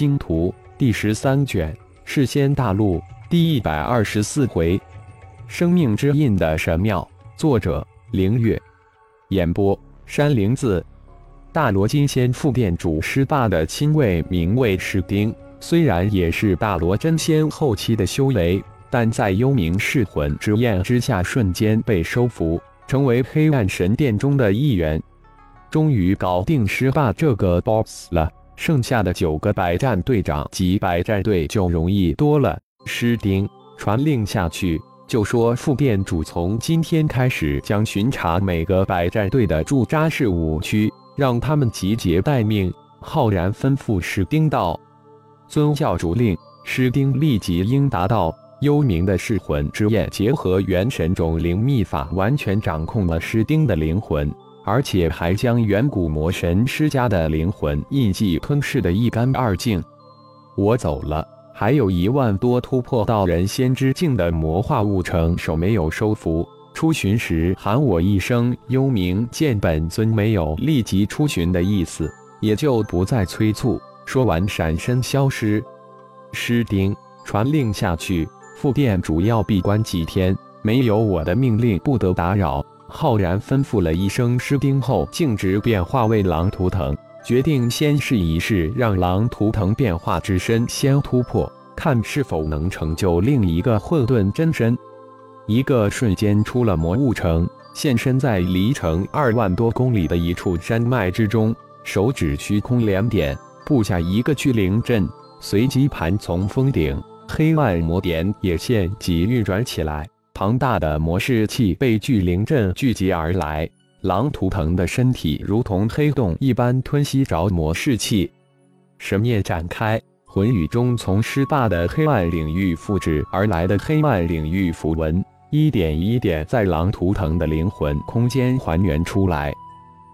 星图》第十三卷《世仙大陆》第一百二十四回《生命之印》的神庙，作者：凌月，演播：山灵子。大罗金仙副店主师霸的亲卫名为石丁，虽然也是大罗真仙后期的修为，但在幽冥噬魂之焰之下，瞬间被收服，成为黑暗神殿中的一员。终于搞定师霸这个 BOSS 了，剩下的九个百战队长及百战队就容易多了。师丁传令下去，就说副店主从今天开始将巡查每个百战队的驻扎事务区，让他们集结待命。浩然吩咐师丁道：“遵教主令。”师丁立即应答道：“幽冥的噬魂之焰结合元神种灵秘法，完全掌控了师丁的灵魂。”而且还将远古魔神施加的灵魂印记吞噬的一干二净。我走了，还有一万多突破到人仙之境的魔化物成手没有收服。出巡时喊我一声“幽冥”，见本尊没有立即出巡的意思，也就不再催促。说完，闪身消失。师丁传令下去，副殿主要闭关几天，没有我的命令，不得打扰。浩然吩咐了一声“师丁”后，径直变化为狼图腾，决定先试一试，让狼图腾变化之身先突破，看是否能成就另一个混沌真身。一个瞬间出了魔物城，现身在离城二万多公里的一处山脉之中，手指虚空两点，布下一个巨灵阵，随即盘从峰顶，黑暗魔点也现即运转起来。庞大的魔士气被聚灵阵聚集而来，狼图腾的身体如同黑洞一般吞吸着魔士气。神念展开，魂宇中从师霸的黑暗领域复制而来的黑暗领域符文，一点一点在狼图腾的灵魂空间还原出来。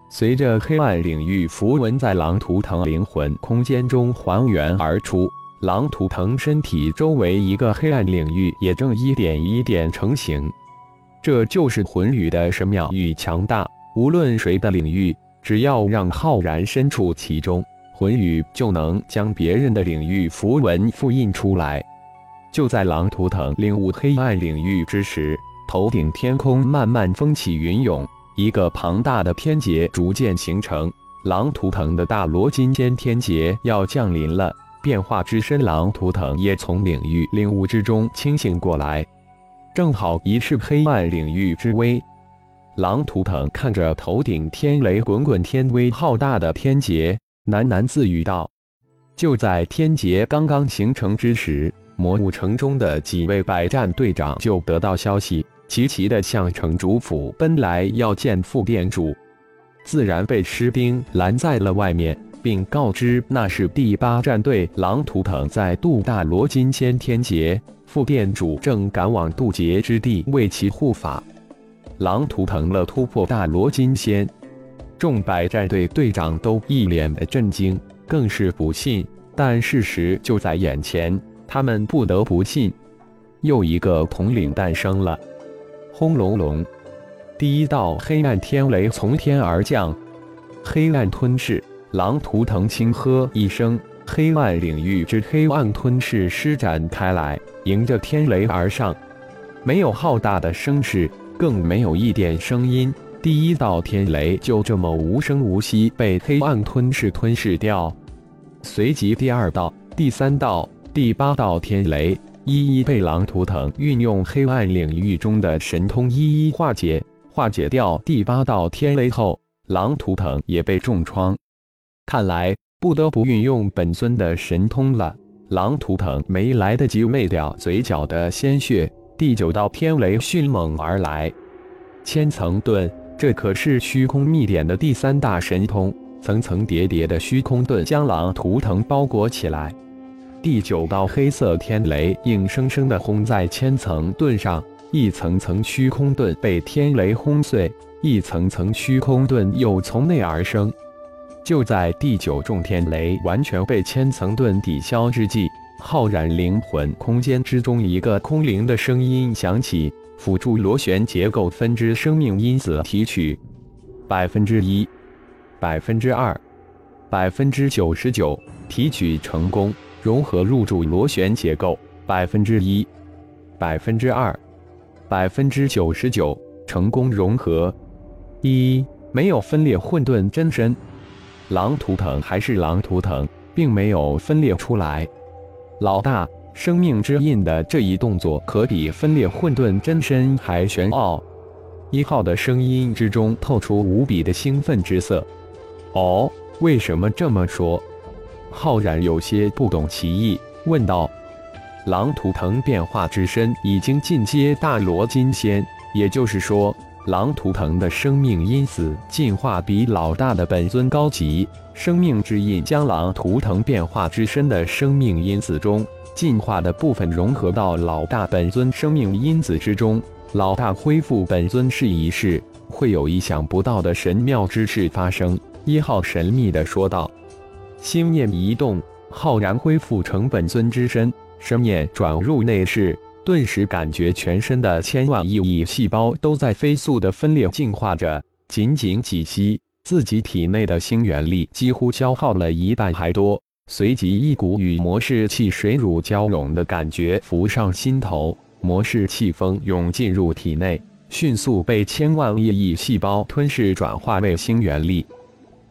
随着黑暗领域符文在狼图腾灵魂空间中还原而出。狼图腾身体周围一个黑暗领域也正一点一点成型，这就是魂宇的神妙与强大。无论谁的领域，只要让浩然身处其中，魂宇就能将别人的领域符文复印出来。就在狼图腾领悟黑暗领域之时，头顶天空慢慢风起云涌，一个庞大的天劫逐渐形成。狼图腾的大罗金仙天劫要降临了。变化之身狼图腾也从领域领悟之中清醒过来，正好一试黑暗领域之威。狼图腾看着头顶天雷滚滚、天威浩大的天劫，喃喃自语道：“就在天劫刚刚形成之时，魔物城中的几位百战队长就得到消息，齐齐的向城主府奔来，要见副店主，自然被士兵拦在了外面。”并告知那是第八战队狼图腾在渡大罗金仙天劫，副店主正赶往渡劫之地为其护法。狼图腾了突破大罗金仙，众百战队队长都一脸的震惊，更是不信。但事实就在眼前，他们不得不信。又一个统领诞生了！轰隆隆，第一道黑暗天雷从天而降，黑暗吞噬。狼图腾轻喝一声，黑暗领域之黑暗吞噬施展开来，迎着天雷而上。没有浩大的声势，更没有一点声音，第一道天雷就这么无声无息被黑暗吞噬吞噬掉。随即，第二道、第三道、第八道天雷一一被狼图腾运用黑暗领域中的神通一一化解。化解掉第八道天雷后，狼图腾也被重创。看来不得不运用本尊的神通了。狼图腾没来得及灭掉嘴角的鲜血，第九道天雷迅猛而来。千层盾，这可是虚空秘典的第三大神通，层层叠叠的虚空盾将狼图腾包裹起来。第九道黑色天雷硬生生地轰在千层盾上，一层层虚空盾被天雷轰碎，一层层虚空盾又从内而生。就在第九重天雷完全被千层盾抵消之际，浩然灵魂空间之中一个空灵的声音响起：“辅助螺旋结构分支生命因子提取，百分之一，百分之二，百。”分之九十九提取成功，融合入住螺旋结构。百分之一，百分之二，百分之九十九成功融合，一没有分裂混沌真身，狼图腾还是狼图腾，并没有分裂出来。老大，生命之印的这一动作可比分裂混沌真身还玄奥。一号的声音之中透出无比的兴奋之色。哦。为什么这么说？浩然有些不懂其意，问道：“狼图腾变化之身已经进阶大罗金仙，也就是说，狼图腾的生命因子进化比老大的本尊高级。生命之印将狼图腾变化之身的生命因子中进化的部分融合到老大本尊生命因子之中。老大恢复本尊是一事，会有意想不到的神妙之事发生。”一号神秘的说道：“心念一动，浩然恢复成本尊之身，生念转入内室，顿时感觉全身的千万亿亿细胞都在飞速的分裂进化着。仅仅几息，自己体内的星元力几乎消耗了一半还多。随即，一股与魔式气水乳交融的感觉浮上心头，魔式气风涌进入体内，迅速被千万亿亿细胞吞噬，转化为星元力。”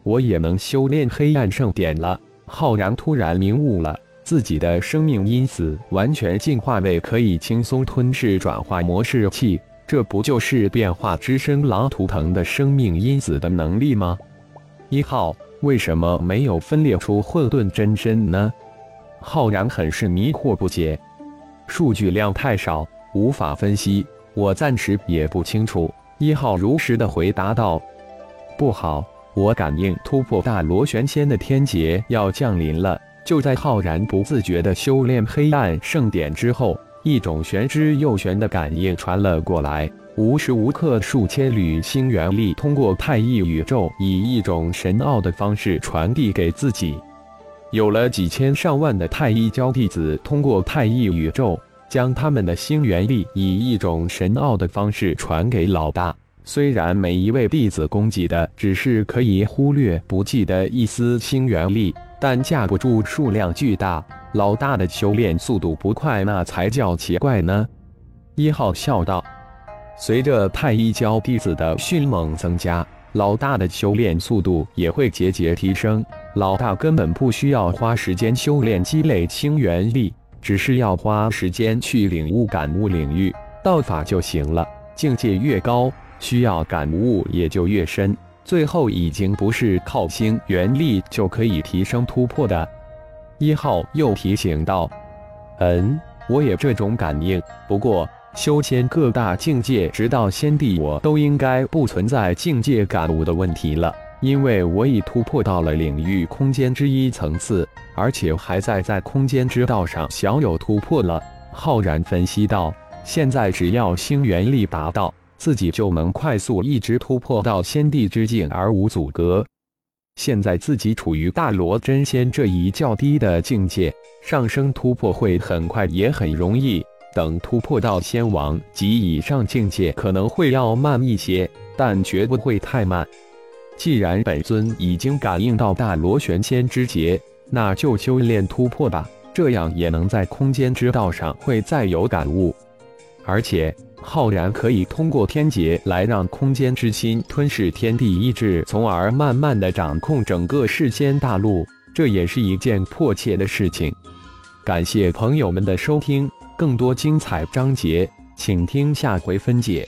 我也能修炼黑暗圣典了。浩然突然明悟了，自己的生命因子完全进化为可以轻松吞噬转化模式器，这不就是变化之身狼图腾的生命因子的能力吗？一号为什么没有分裂出混沌真身呢？浩然很是迷惑不解，数据量太少，无法分析，我暂时也不清楚。一号如实的回答道：“不好。”我感应突破大螺旋仙的天劫要降临了。就在浩然不自觉地修炼黑暗圣典之后，一种玄之又玄的感应传了过来。无时无刻，数千缕星元力通过太一宇宙，以一种神奥的方式传递给自己。有了几千上万的太一教弟子，通过太一宇宙，将他们的星元力以一种神奥的方式传给老大。虽然每一位弟子供给的只是可以忽略不计的一丝星元力，但架不住数量巨大。老大的修炼速度不快，那才叫奇怪呢。一号笑道：“随着太一教弟子的迅猛增加，老大的修炼速度也会节节提升。老大根本不需要花时间修炼积累清元力，只是要花时间去领悟感悟领域道法就行了。境界越高。”需要感悟也就越深，最后已经不是靠星元力就可以提升突破的。一号又提醒道：“嗯，我也这种感应。不过修仙各大境界，直到先帝，我都应该不存在境界感悟的问题了，因为我已突破到了领域空间之一层次，而且还在在空间之道上小有突破了。”浩然分析道：“现在只要星元力达到。”自己就能快速一直突破到先帝之境而无阻隔。现在自己处于大罗真仙这一较低的境界，上升突破会很快也很容易。等突破到仙王及以上境界，可能会要慢一些，但绝不会太慢。既然本尊已经感应到大罗玄仙之劫，那就修炼突破吧，这样也能在空间之道上会再有感悟，而且。浩然可以通过天劫来让空间之心吞噬天地意志，从而慢慢的掌控整个世间大陆，这也是一件迫切的事情。感谢朋友们的收听，更多精彩章节，请听下回分解。